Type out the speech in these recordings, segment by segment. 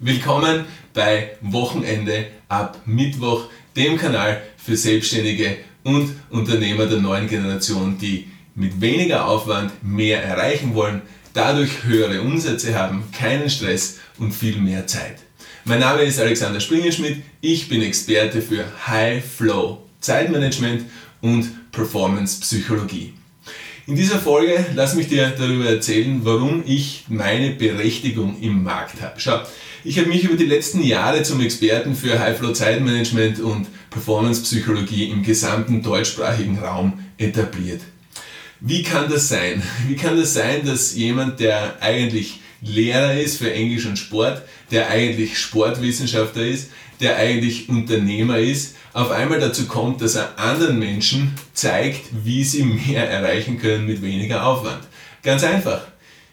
Willkommen bei Wochenende ab Mittwoch, dem Kanal für Selbstständige und Unternehmer der neuen Generation, die mit weniger Aufwand mehr erreichen wollen, dadurch höhere Umsätze haben, keinen Stress und viel mehr Zeit. Mein Name ist Alexander Springenschmidt, ich bin Experte für High Flow, Zeitmanagement und Performance Psychologie. In dieser Folge lass mich dir darüber erzählen, warum ich meine Berechtigung im Markt habe. Schau, ich habe mich über die letzten Jahre zum Experten für High-Flow Zeitmanagement und Performance-Psychologie im gesamten deutschsprachigen Raum etabliert. Wie kann das sein? Wie kann das sein, dass jemand, der eigentlich Lehrer ist für Englisch und Sport, der eigentlich Sportwissenschaftler ist, der eigentlich Unternehmer ist, auf einmal dazu kommt, dass er anderen Menschen zeigt, wie sie mehr erreichen können mit weniger Aufwand. Ganz einfach.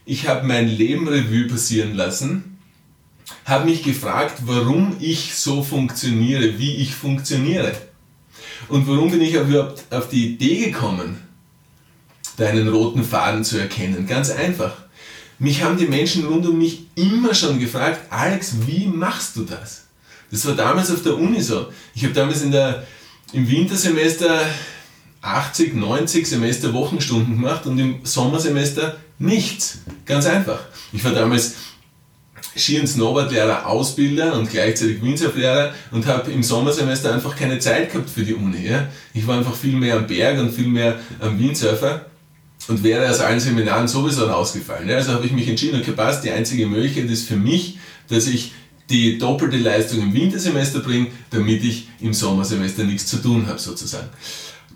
Ich habe mein Leben Revue passieren lassen, habe mich gefragt, warum ich so funktioniere, wie ich funktioniere. Und warum bin ich überhaupt auf die Idee gekommen, deinen roten Faden zu erkennen? Ganz einfach. Mich haben die Menschen rund um mich immer schon gefragt, Alex, wie machst du das? Das war damals auf der Uni so. Ich habe damals in der, im Wintersemester 80, 90 Semester Wochenstunden gemacht und im Sommersemester nichts. Ganz einfach. Ich war damals Ski- und Snowboardlehrer, Ausbilder und gleichzeitig Windsurflehrer und habe im Sommersemester einfach keine Zeit gehabt für die Uni. Ja? Ich war einfach viel mehr am Berg und viel mehr am Windsurfer und wäre aus allen Seminaren sowieso rausgefallen. Ja? Also habe ich mich entschieden, okay, passt, die einzige Möglichkeit ist für mich, dass ich die doppelte Leistung im Wintersemester bringe, damit ich im Sommersemester nichts zu tun habe sozusagen.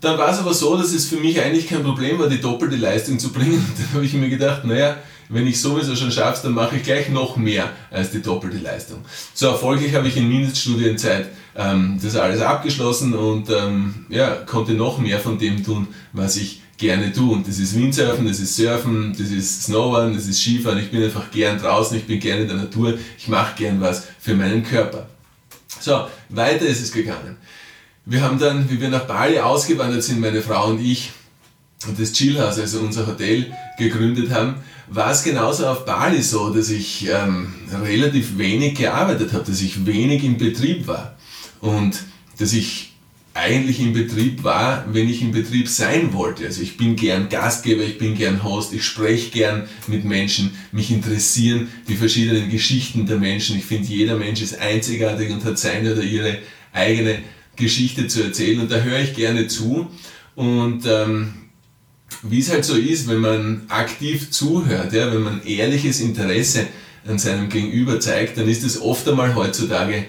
Dann war es aber so, dass es für mich eigentlich kein Problem war, die doppelte Leistung zu bringen. Dann habe ich mir gedacht, naja, wenn ich sowieso schon schaffe, dann mache ich gleich noch mehr als die doppelte Leistung. So erfolgreich habe ich in Mindeststudienzeit ähm, das alles abgeschlossen und ähm, ja, konnte noch mehr von dem tun, was ich gerne tue. Und das ist Windsurfen, das ist Surfen, das ist Snowboarden, das ist Skifahren. Ich bin einfach gern draußen, ich bin gern in der Natur, ich mache gern was für meinen Körper. So, weiter ist es gegangen. Wir haben dann, wie wir nach Bali ausgewandert sind, meine Frau und ich, und das Chillhouse, also unser Hotel, gegründet haben, war es genauso auf Bali so, dass ich ähm, relativ wenig gearbeitet habe, dass ich wenig im Betrieb war und dass ich eigentlich im Betrieb war, wenn ich im Betrieb sein wollte. Also ich bin gern Gastgeber, ich bin gern Host, ich spreche gern mit Menschen, mich interessieren die verschiedenen Geschichten der Menschen. Ich finde, jeder Mensch ist einzigartig und hat seine oder ihre eigene Geschichte zu erzählen und da höre ich gerne zu. Und ähm, wie es halt so ist, wenn man aktiv zuhört, ja, wenn man ehrliches Interesse an seinem Gegenüber zeigt, dann ist es oft einmal heutzutage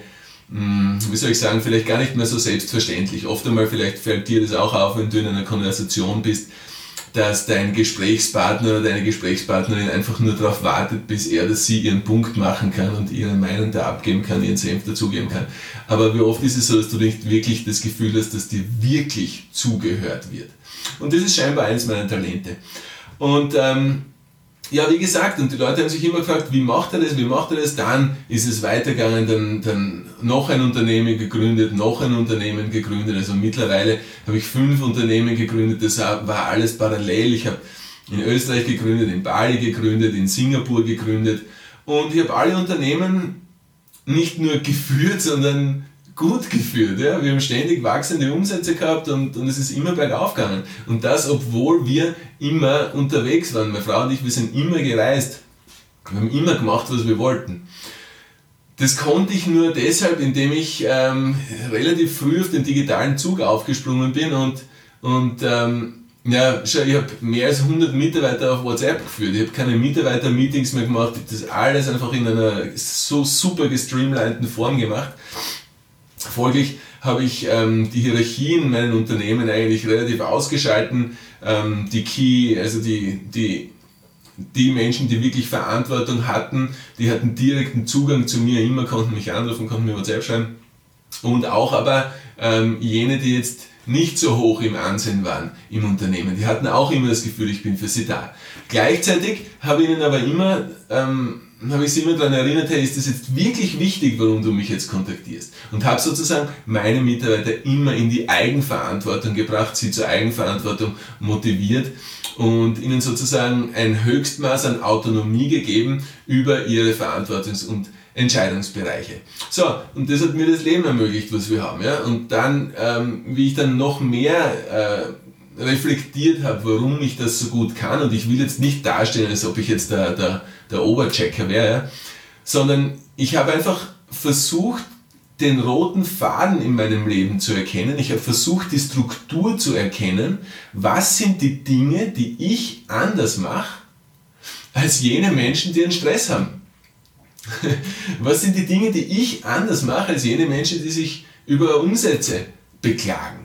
hm, wie soll ich sagen, vielleicht gar nicht mehr so selbstverständlich. Oft einmal vielleicht fällt dir das auch auf, wenn du in einer Konversation bist, dass dein Gesprächspartner oder deine Gesprächspartnerin einfach nur darauf wartet, bis er oder sie ihren Punkt machen kann und ihre Meinung da abgeben kann, ihren Senf dazugeben kann. Aber wie oft ist es so, dass du nicht wirklich das Gefühl hast, dass dir wirklich zugehört wird. Und das ist scheinbar eines meiner Talente. Und ähm, ja, wie gesagt, und die Leute haben sich immer gefragt, wie macht er das, wie macht er das? Dann ist es weitergegangen, dann, dann noch ein Unternehmen gegründet, noch ein Unternehmen gegründet. Also mittlerweile habe ich fünf Unternehmen gegründet, das war alles parallel. Ich habe in Österreich gegründet, in Bali gegründet, in Singapur gegründet und ich habe alle Unternehmen nicht nur geführt, sondern gut geführt. Ja? Wir haben ständig wachsende Umsätze gehabt und, und es ist immer bergauf gegangen. Und das, obwohl wir immer unterwegs waren. Meine Frau und ich, wir sind immer gereist. Wir haben immer gemacht, was wir wollten. Das konnte ich nur deshalb, indem ich ähm, relativ früh auf den digitalen Zug aufgesprungen bin und, und ähm, ja, schau, ich habe mehr als 100 Mitarbeiter auf WhatsApp geführt. Ich habe keine Mitarbeiter-Meetings mehr gemacht. Ich habe das alles einfach in einer so super gestreamlinten Form gemacht. Folglich habe ich ähm, die Hierarchie in meinen Unternehmen eigentlich relativ ausgeschalten. Ähm, die Key, also die, die, die Menschen, die wirklich Verantwortung hatten, die hatten direkten Zugang zu mir, immer konnten mich anrufen, konnten mir WhatsApp schreiben. Und auch aber ähm, jene, die jetzt nicht so hoch im Ansehen waren im Unternehmen, die hatten auch immer das Gefühl, ich bin für sie da. Gleichzeitig habe ich ihnen aber immer ähm, habe ich sie immer daran erinnert, hey, ist das jetzt wirklich wichtig, warum du mich jetzt kontaktierst? Und habe sozusagen meine Mitarbeiter immer in die Eigenverantwortung gebracht, sie zur Eigenverantwortung motiviert und ihnen sozusagen ein Höchstmaß an Autonomie gegeben über ihre Verantwortungs- und Entscheidungsbereiche. So, und das hat mir das Leben ermöglicht, was wir haben. Ja? Und dann, ähm, wie ich dann noch mehr äh, reflektiert habe, warum ich das so gut kann, und ich will jetzt nicht darstellen, als ob ich jetzt der, der, der Oberchecker wäre, sondern ich habe einfach versucht, den roten Faden in meinem Leben zu erkennen. Ich habe versucht, die Struktur zu erkennen. Was sind die Dinge, die ich anders mache als jene Menschen, die einen Stress haben? Was sind die Dinge, die ich anders mache als jene Menschen, die sich über Umsätze beklagen?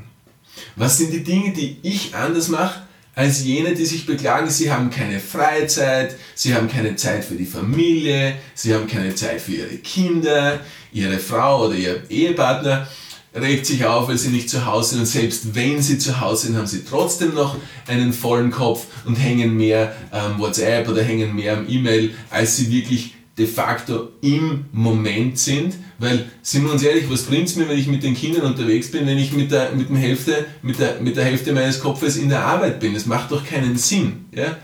Was sind die Dinge, die ich anders mache als jene, die sich beklagen, sie haben keine Freizeit, sie haben keine Zeit für die Familie, sie haben keine Zeit für ihre Kinder, ihre Frau oder ihr Ehepartner. Regt sich auf, weil sie nicht zu Hause sind. Und selbst wenn sie zu Hause sind, haben sie trotzdem noch einen vollen Kopf und hängen mehr am WhatsApp oder hängen mehr am E-Mail, als sie wirklich de facto im Moment sind, weil, sind wir uns ehrlich, was bringt es mir, wenn ich mit den Kindern unterwegs bin, wenn ich mit der, mit, dem Hälfte, mit, der, mit der Hälfte meines Kopfes in der Arbeit bin? Das macht doch keinen Sinn. Ja?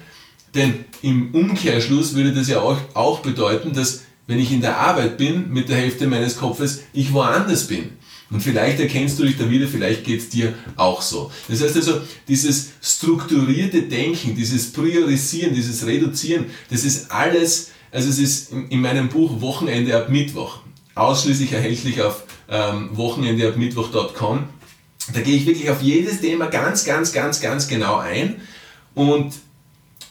Denn im Umkehrschluss würde das ja auch, auch bedeuten, dass wenn ich in der Arbeit bin, mit der Hälfte meines Kopfes, ich woanders bin. Und vielleicht erkennst du dich da wieder, vielleicht geht es dir auch so. Das heißt also, dieses strukturierte Denken, dieses Priorisieren, dieses Reduzieren, das ist alles also es ist in meinem Buch Wochenende ab Mittwoch, ausschließlich erhältlich auf ähm, wochenendeabmittwoch.com. Da gehe ich wirklich auf jedes Thema ganz, ganz, ganz, ganz genau ein und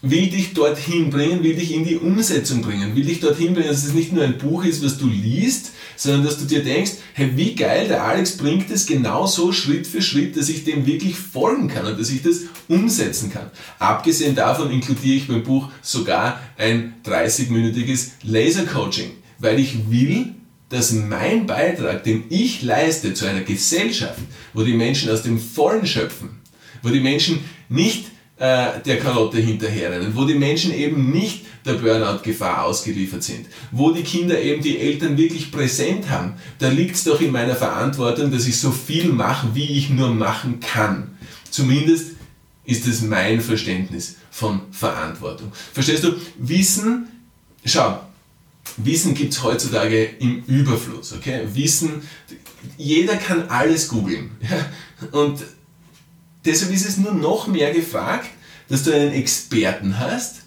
will dich dorthin bringen, will dich in die Umsetzung bringen, will dich dorthin bringen, dass es nicht nur ein Buch ist, was du liest, sondern dass du dir denkst, hey, wie geil, der Alex bringt es genau so Schritt für Schritt, dass ich dem wirklich folgen kann und dass ich das umsetzen kann. Abgesehen davon inkludiere ich beim Buch sogar ein 30-minütiges Laser-Coaching, weil ich will, dass mein Beitrag, den ich leiste zu einer Gesellschaft, wo die Menschen aus dem Vollen schöpfen, wo die Menschen nicht der Karotte hinterherrennen, wo die Menschen eben nicht der Burnout-Gefahr ausgeliefert sind, wo die Kinder eben die Eltern wirklich präsent haben, da liegt es doch in meiner Verantwortung, dass ich so viel mache, wie ich nur machen kann. Zumindest ist es mein Verständnis von Verantwortung. Verstehst du? Wissen, schau, Wissen gibt es heutzutage im Überfluss. Okay? Wissen, jeder kann alles googeln. Ja? Und deshalb ist es nur noch mehr gefragt, dass du einen Experten hast,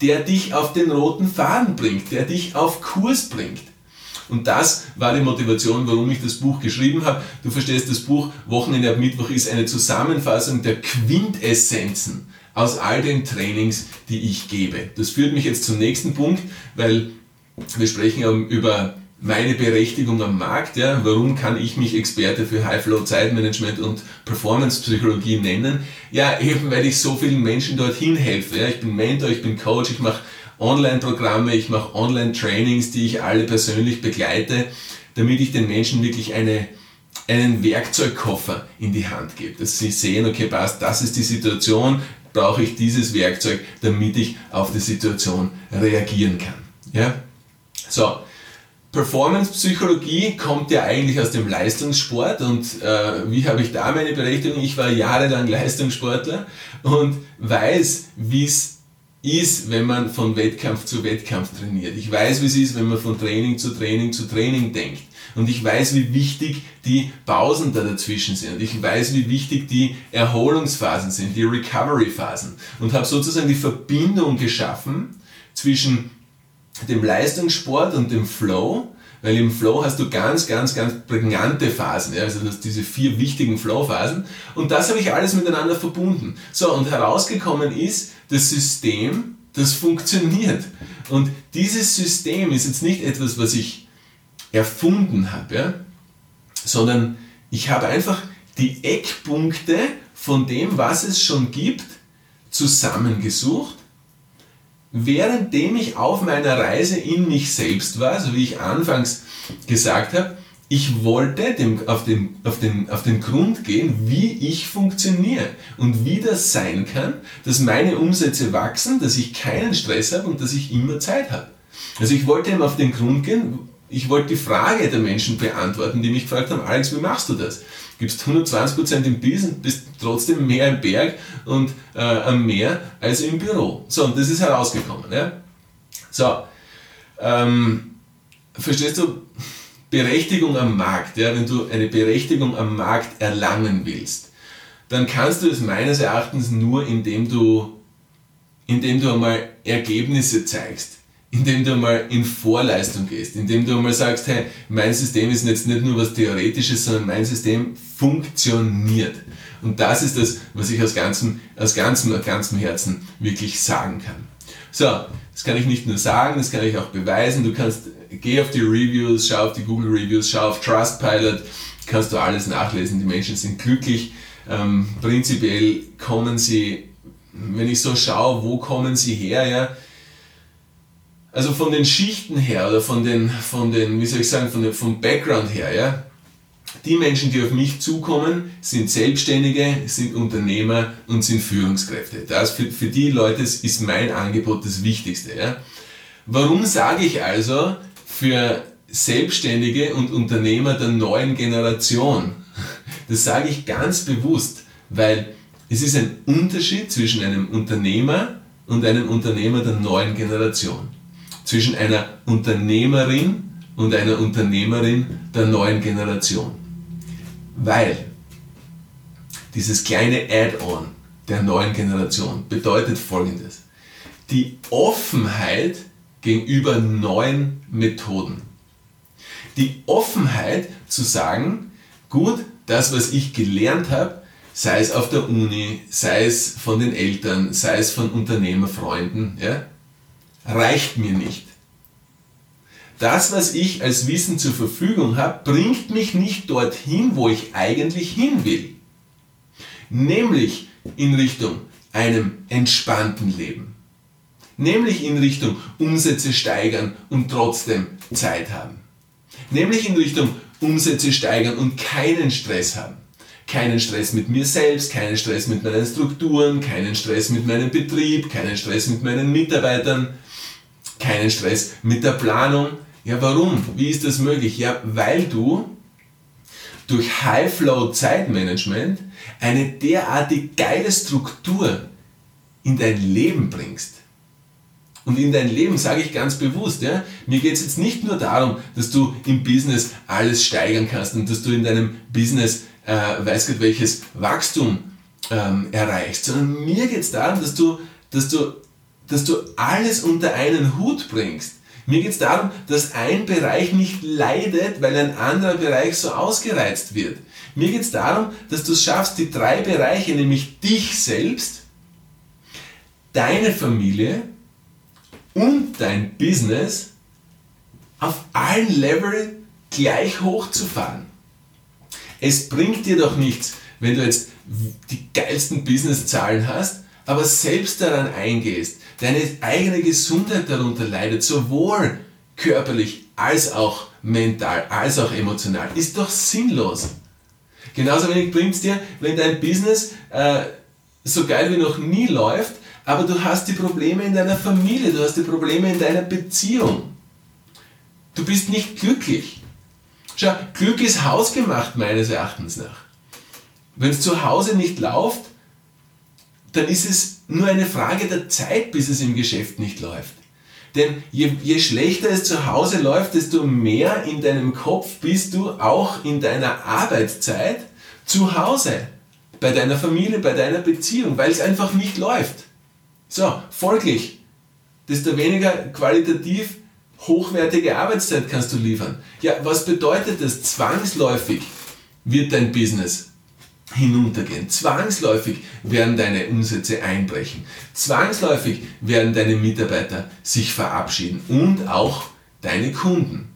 der dich auf den roten Faden bringt, der dich auf Kurs bringt. Und das war die Motivation, warum ich das Buch geschrieben habe. Du verstehst, das Buch Wochenende ab Mittwoch ist eine Zusammenfassung der Quintessenzen aus all den Trainings, die ich gebe. Das führt mich jetzt zum nächsten Punkt, weil wir sprechen über meine Berechtigung am Markt. Ja? Warum kann ich mich Experte für High-Flow-Zeitmanagement und Performance-Psychologie nennen? Ja, eben weil ich so vielen Menschen dorthin helfe. Ja? Ich bin Mentor, ich bin Coach, ich mache Online-Programme, ich mache Online-Trainings, die ich alle persönlich begleite, damit ich den Menschen wirklich eine, einen Werkzeugkoffer in die Hand gebe. Dass sie sehen, okay, passt, das ist die Situation, brauche ich dieses Werkzeug, damit ich auf die Situation reagieren kann. Ja? So, Performance-Psychologie kommt ja eigentlich aus dem Leistungssport und äh, wie habe ich da meine Berechtigung? Ich war jahrelang Leistungssportler und weiß, wie es ist, wenn man von Wettkampf zu Wettkampf trainiert. Ich weiß, wie es ist, wenn man von Training zu Training zu Training denkt. Und ich weiß, wie wichtig die Pausen da dazwischen sind. Und ich weiß, wie wichtig die Erholungsphasen sind, die Recovery-Phasen. Und habe sozusagen die Verbindung geschaffen zwischen dem Leistungssport und dem Flow, weil im Flow hast du ganz, ganz, ganz prägnante Phasen, ja, also diese vier wichtigen Flow-Phasen und das habe ich alles miteinander verbunden. So, und herausgekommen ist das System, das funktioniert. Und dieses System ist jetzt nicht etwas, was ich erfunden habe, ja, sondern ich habe einfach die Eckpunkte von dem, was es schon gibt, zusammengesucht währenddem ich auf meiner Reise in mich selbst war, so wie ich anfangs gesagt habe, ich wollte dem, auf, den, auf, den, auf den Grund gehen, wie ich funktioniere und wie das sein kann, dass meine Umsätze wachsen, dass ich keinen Stress habe und dass ich immer Zeit habe. Also ich wollte ihm auf den Grund gehen, ich wollte die Frage der Menschen beantworten, die mich gefragt haben, Alex, wie machst du das? gibst 120% im Business, bist trotzdem mehr im Berg und äh, am Meer als im Büro. So, und das ist herausgekommen. Ja? So, ähm, verstehst du, Berechtigung am Markt, ja, wenn du eine Berechtigung am Markt erlangen willst, dann kannst du es meines Erachtens nur, indem du, indem du einmal Ergebnisse zeigst, indem du einmal in Vorleistung gehst, indem du einmal sagst, hey, mein System ist jetzt nicht nur was Theoretisches, sondern mein System funktioniert. Und das ist das, was ich aus ganzem, aus ganzem, ganzem Herzen wirklich sagen kann. So, das kann ich nicht nur sagen, das kann ich auch beweisen. Du kannst, geh auf die Reviews, schau auf die Google Reviews, schau auf Trustpilot, kannst du alles nachlesen. Die Menschen sind glücklich. Ähm, prinzipiell kommen sie, wenn ich so schaue, wo kommen sie her, ja, also von den Schichten her oder von den, von den wie soll ich sagen, von dem, vom Background her, ja, die Menschen, die auf mich zukommen, sind Selbstständige, sind Unternehmer und sind Führungskräfte. Das für, für die Leute ist mein Angebot das Wichtigste. Ja. Warum sage ich also für Selbstständige und Unternehmer der neuen Generation? Das sage ich ganz bewusst, weil es ist ein Unterschied zwischen einem Unternehmer und einem Unternehmer der neuen Generation. Zwischen einer Unternehmerin und einer Unternehmerin der neuen Generation. Weil dieses kleine Add-on der neuen Generation bedeutet folgendes. Die Offenheit gegenüber neuen Methoden. Die Offenheit zu sagen, gut, das, was ich gelernt habe, sei es auf der Uni, sei es von den Eltern, sei es von Unternehmerfreunden, ja, reicht mir nicht das, was ich als Wissen zur Verfügung habe, bringt mich nicht dorthin, wo ich eigentlich hin will. Nämlich in Richtung einem entspannten Leben. Nämlich in Richtung Umsätze steigern und trotzdem Zeit haben. Nämlich in Richtung Umsätze steigern und keinen Stress haben. Keinen Stress mit mir selbst, keinen Stress mit meinen Strukturen, keinen Stress mit meinem Betrieb, keinen Stress mit meinen Mitarbeitern, keinen Stress mit der Planung, ja, warum? Wie ist das möglich? Ja, weil du durch High-Flow-Zeitmanagement eine derartig geile Struktur in dein Leben bringst. Und in dein Leben sage ich ganz bewusst, ja, mir geht es jetzt nicht nur darum, dass du im Business alles steigern kannst und dass du in deinem Business, äh, weiß Gott welches Wachstum ähm, erreichst, sondern mir geht es darum, dass du, dass, du, dass du alles unter einen Hut bringst. Mir geht es darum, dass ein Bereich nicht leidet, weil ein anderer Bereich so ausgereizt wird. Mir geht es darum, dass du es schaffst, die drei Bereiche, nämlich dich selbst, deine Familie und dein Business auf allen Level gleich hochzufahren. Es bringt dir doch nichts, wenn du jetzt die geilsten Businesszahlen hast, aber selbst daran eingehst, deine eigene Gesundheit darunter leidet, sowohl körperlich als auch mental, als auch emotional, ist doch sinnlos. Genauso wenig bringt es dir, wenn dein Business äh, so geil wie noch nie läuft, aber du hast die Probleme in deiner Familie, du hast die Probleme in deiner Beziehung. Du bist nicht glücklich. Schau, Glück ist hausgemacht meines Erachtens nach. Wenn es zu Hause nicht läuft, dann ist es nur eine Frage der Zeit, bis es im Geschäft nicht läuft. Denn je, je, schlechter es zu Hause läuft, desto mehr in deinem Kopf bist du auch in deiner Arbeitszeit zu Hause. Bei deiner Familie, bei deiner Beziehung, weil es einfach nicht läuft. So, folglich, desto weniger qualitativ hochwertige Arbeitszeit kannst du liefern. Ja, was bedeutet das? Zwangsläufig wird dein Business hinuntergehen. Zwangsläufig werden deine Umsätze einbrechen. Zwangsläufig werden deine Mitarbeiter sich verabschieden und auch deine Kunden.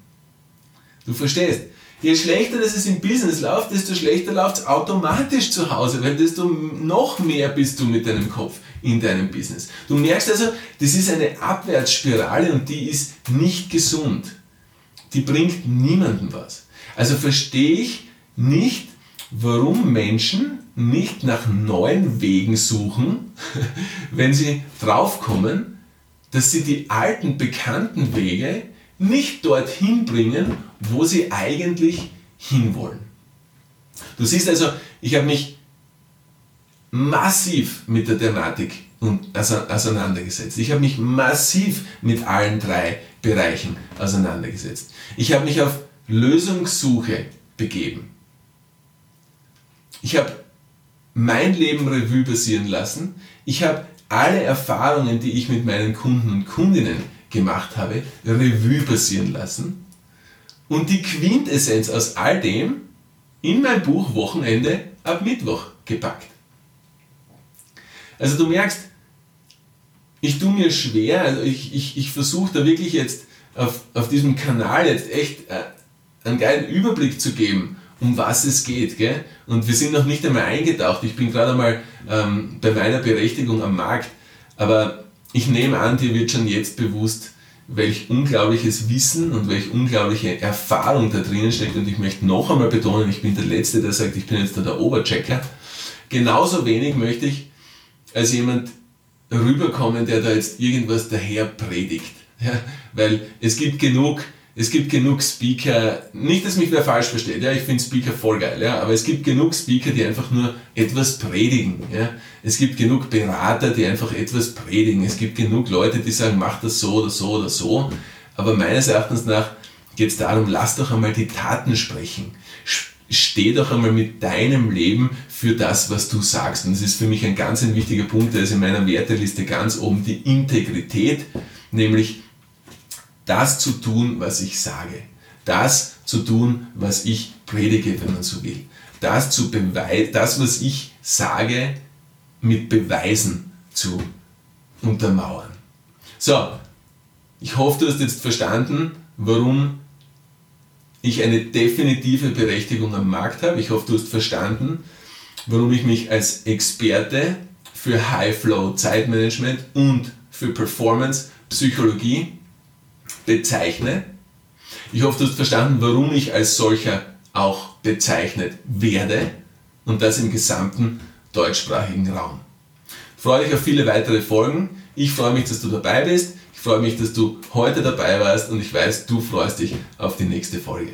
Du verstehst? Je schlechter es im Business läuft, desto schlechter läuft es automatisch zu Hause, weil desto noch mehr bist du mit deinem Kopf in deinem Business. Du merkst also, das ist eine Abwärtsspirale und die ist nicht gesund. Die bringt niemandem was. Also verstehe ich nicht, warum Menschen nicht nach neuen Wegen suchen, wenn sie draufkommen, dass sie die alten bekannten Wege nicht dorthin bringen, wo sie eigentlich hinwollen. Du siehst also, ich habe mich massiv mit der Thematik auseinandergesetzt. Ich habe mich massiv mit allen drei Bereichen auseinandergesetzt. Ich habe mich auf Lösungssuche begeben. Ich habe mein Leben Revue passieren lassen. Ich habe alle Erfahrungen, die ich mit meinen Kunden und Kundinnen gemacht habe, Revue passieren lassen. Und die Quintessenz aus all dem in mein Buch Wochenende ab Mittwoch gepackt. Also du merkst, ich tue mir schwer, also ich, ich, ich versuche da wirklich jetzt auf, auf diesem Kanal jetzt echt äh, einen geilen Überblick zu geben, um was es geht. Gell? Und wir sind noch nicht einmal eingetaucht. Ich bin gerade einmal ähm, bei meiner Berechtigung am Markt. Aber ich nehme an, dir wird schon jetzt bewusst, welch unglaubliches Wissen und welch unglaubliche Erfahrung da drinnen steckt. Und ich möchte noch einmal betonen, ich bin der Letzte, der sagt, ich bin jetzt da der Oberchecker. Genauso wenig möchte ich als jemand rüberkommen, der da jetzt irgendwas daher predigt. Ja, weil es gibt genug, es gibt genug Speaker, nicht, dass mich wer falsch versteht, ja, ich finde Speaker voll geil, ja, aber es gibt genug Speaker, die einfach nur etwas predigen, ja. Es gibt genug Berater, die einfach etwas predigen. Es gibt genug Leute, die sagen, mach das so oder so oder so. Aber meines Erachtens nach geht es darum, lass doch einmal die Taten sprechen. Steh doch einmal mit deinem Leben für das, was du sagst. Und das ist für mich ein ganz ein wichtiger Punkt, der ist in meiner Werteliste ganz oben, die Integrität, nämlich das zu tun, was ich sage. Das zu tun, was ich predige, wenn man so will. Das, zu beweisen, das was ich sage, mit Beweisen zu untermauern. So, ich hoffe, du hast jetzt verstanden, warum ich eine definitive Berechtigung am Markt habe. Ich hoffe, du hast verstanden, warum ich mich als Experte für High-Flow Zeitmanagement und für Performance Psychologie bezeichne. Ich hoffe, du hast verstanden, warum ich als solcher auch bezeichnet werde und das im gesamten deutschsprachigen Raum. Freue dich auf viele weitere Folgen. Ich freue mich, dass du dabei bist. Ich freue mich, dass du heute dabei warst und ich weiß, du freust dich auf die nächste Folge.